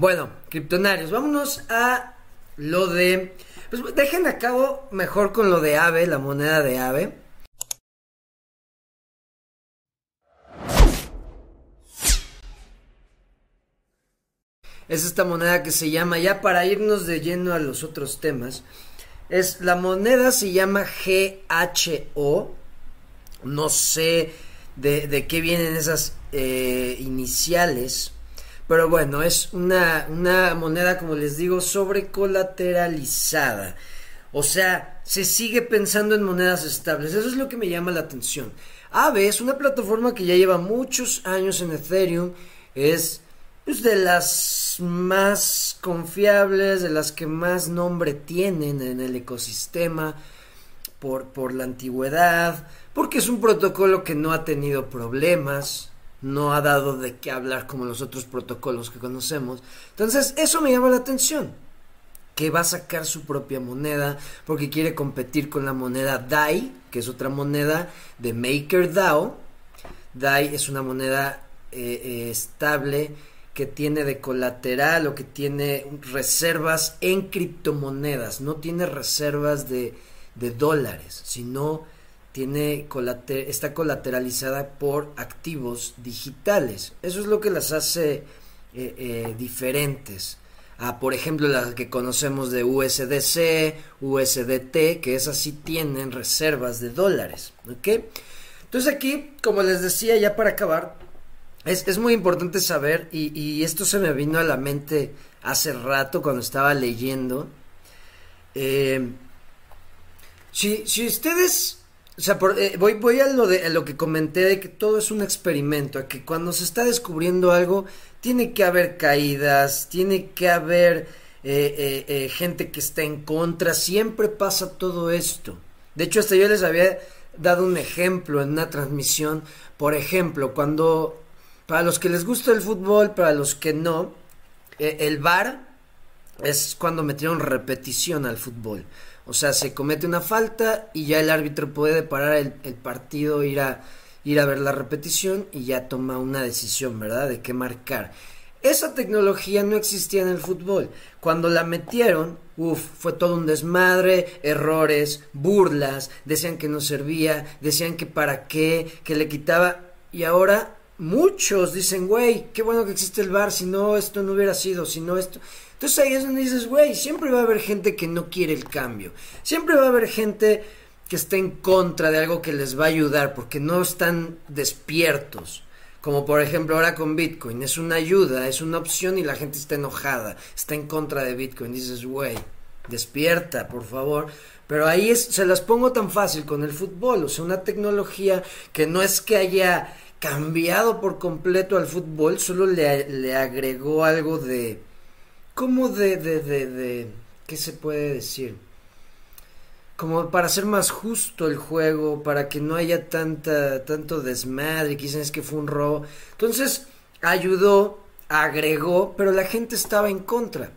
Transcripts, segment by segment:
Bueno, criptonarios, vámonos a lo de... Pues dejen a cabo mejor con lo de AVE, la moneda de AVE. Es esta moneda que se llama, ya para irnos de lleno a los otros temas, es la moneda se llama GHO. No sé de, qué vienen esas eh, iniciales. Pero bueno, es una, una moneda, como les digo, sobrecolateralizada. O sea, se sigue pensando en monedas estables. Eso es lo que me llama la atención. Aave es una plataforma que ya lleva muchos años en Ethereum. Es pues, de las más confiables, de las que más nombre tienen en el ecosistema por, por la antigüedad, porque es un protocolo que no ha tenido problemas no ha dado de qué hablar como los otros protocolos que conocemos. Entonces, eso me llama la atención. Que va a sacar su propia moneda porque quiere competir con la moneda DAI, que es otra moneda de MakerDAO. DAI es una moneda eh, eh, estable que tiene de colateral o que tiene reservas en criptomonedas, no tiene reservas de, de dólares, sino tiene está colateralizada por activos digitales. Eso es lo que las hace eh, eh, diferentes a, por ejemplo, las que conocemos de USDC, USDT, que esas sí tienen reservas de dólares. ¿ok? Entonces aquí, como les decía, ya para acabar, es, muy importante saber, y, esto se me vino a la mente hace rato cuando estaba leyendo, eh, si, si ustedes o sea, eh, voy, voy a lo, de, lo que comenté de que todo es un experimento, que cuando se está descubriendo algo, tiene que haber caídas, tiene que haber eh, eh, gente que está en contra, siempre pasa todo esto. De hecho, hasta yo les había dado un ejemplo en una transmisión, por ejemplo, cuando, para los que les gusta el fútbol, para los que no, el VAR es cuando metieron repetición al fútbol. O sea, se comete una falta y ya el árbitro puede parar el, partido, ir a, ir a ver la repetición y ya toma una decisión, ¿verdad? De qué marcar. Esa tecnología no existía en el fútbol. Cuando la metieron, uff, fue todo un desmadre, errores, burlas, decían que no servía, decían que para qué, que le quitaba. Y ahora muchos dicen, güey, qué bueno que existe el bar, si no esto no hubiera sido, si no esto. Entonces ahí es donde dices, güey, siempre va a haber gente que no quiere el cambio. Siempre va a haber gente que está en contra de algo que les va a ayudar porque no están despiertos. Como por ejemplo ahora con Bitcoin. Es una ayuda, es una opción y la gente está enojada, está en contra de Bitcoin. Dices, güey, despierta, por favor. Pero ahí es, se las pongo tan fácil con el fútbol. O sea, una tecnología que no es que haya cambiado por completo al fútbol, solo le, le agregó algo de como de, de, de, de, ¿qué se puede decir? Como para hacer más justo el juego, para que no haya tanta, tanto desmadre, quizás es que fue un robo. Entonces, ayudó, agregó, pero la gente estaba en contra.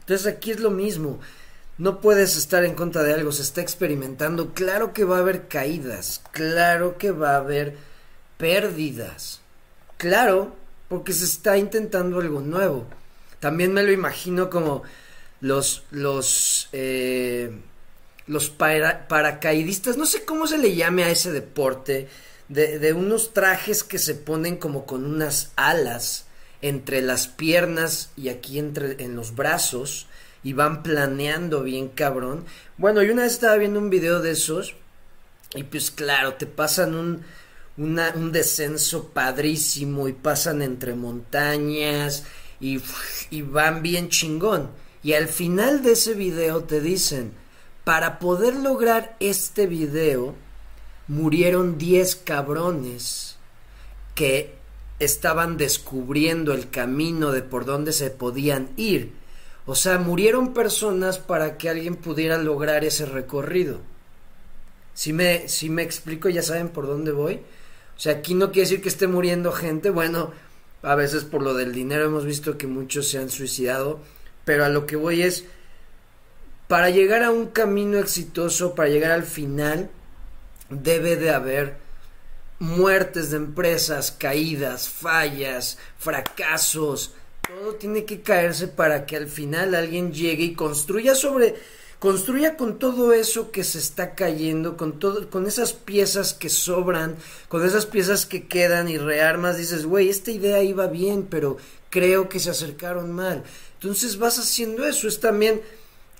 Entonces aquí es lo mismo. No puedes estar en contra de algo, se está experimentando. Claro que va a haber caídas, claro que va a haber pérdidas. Claro, porque se está intentando algo nuevo. También me lo imagino como los, los, eh, los paracaidistas, no sé cómo se le llame a ese deporte, de, de unos trajes que se ponen como con unas alas entre las piernas y aquí entre en los brazos y van planeando bien cabrón. Bueno, yo una vez estaba viendo un video de esos y pues claro, te pasan un, un descenso padrísimo y pasan entre montañas y, van bien chingón. Y al final de ese video te dicen, para poder lograr este video, murieron 10 cabrones que estaban descubriendo el camino de por dónde se podían ir. O sea, murieron personas para que alguien pudiera lograr ese recorrido. Si me, si me explico, ya saben por dónde voy. O sea, aquí no quiere decir que esté muriendo gente. Bueno, a veces por lo del dinero hemos visto que muchos se han suicidado, pero a lo que voy es, para llegar a un camino exitoso, para llegar al final, debe de haber muertes de empresas, caídas, fallas, fracasos, todo tiene que caerse para que al final alguien llegue y construya sobre construya con todo eso que se está cayendo, con todo, con esas piezas que sobran, con esas piezas que quedan y rearmas, dices, güey, esta idea iba bien, pero creo que se acercaron mal. Entonces vas haciendo eso, es también,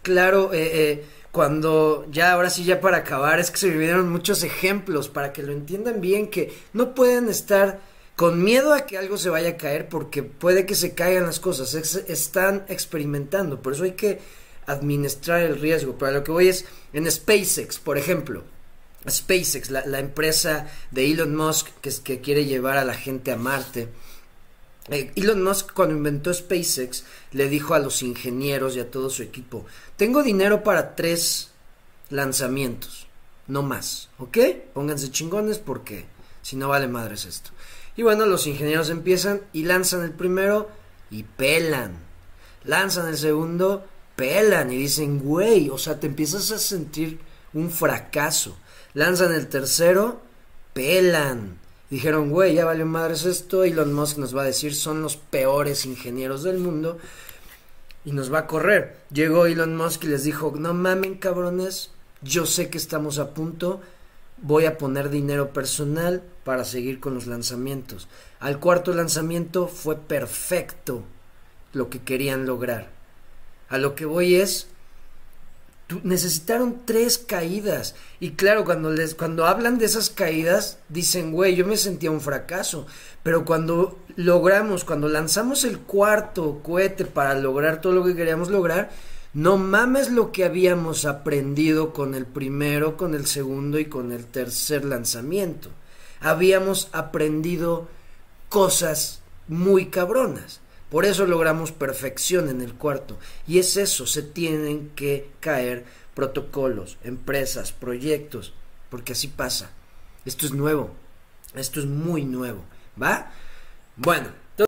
claro, eh, eh, cuando ya, ahora sí, ya para acabar, es que se me muchos ejemplos para que lo entiendan bien, que no pueden estar con miedo a que algo se vaya a caer porque puede que se caigan las cosas, están experimentando, por eso hay que administrar el riesgo. Para lo que voy es en SpaceX, por ejemplo. SpaceX, la, empresa de Elon Musk que, que quiere llevar a la gente a Marte. Eh, Elon Musk cuando inventó SpaceX le dijo a los ingenieros y a todo su equipo, tengo dinero para tres lanzamientos, no más, ¿ok? Pónganse chingones porque si no vale madres esto. Y bueno, los ingenieros empiezan y lanzan el primero y pelan. Lanzan el segundo pelan y dicen, güey, o sea, te empiezas a sentir un fracaso. Lanzan el tercero, pelan. Dijeron, güey, ya valió madres esto. Elon Musk nos va a decir, son los peores ingenieros del mundo. Y nos va a correr. Llegó Elon Musk y les dijo, no mamen cabrones, yo sé que estamos a punto. Voy a poner dinero personal para seguir con los lanzamientos. Al cuarto lanzamiento fue perfecto lo que querían lograr. A lo que voy es, necesitaron tres caídas. Y claro, cuando, les, cuando hablan de esas caídas, dicen, güey, yo me sentía un fracaso. Pero cuando logramos, cuando lanzamos el cuarto cohete para lograr todo lo que queríamos lograr, no mames lo que habíamos aprendido con el primero, con el segundo y con el tercer lanzamiento. Habíamos aprendido cosas muy cabronas. Por eso logramos perfección en el cuarto. Y es eso, se tienen que caer protocolos, empresas, proyectos, porque así pasa. Esto es nuevo, esto es muy nuevo, ¿va? Bueno,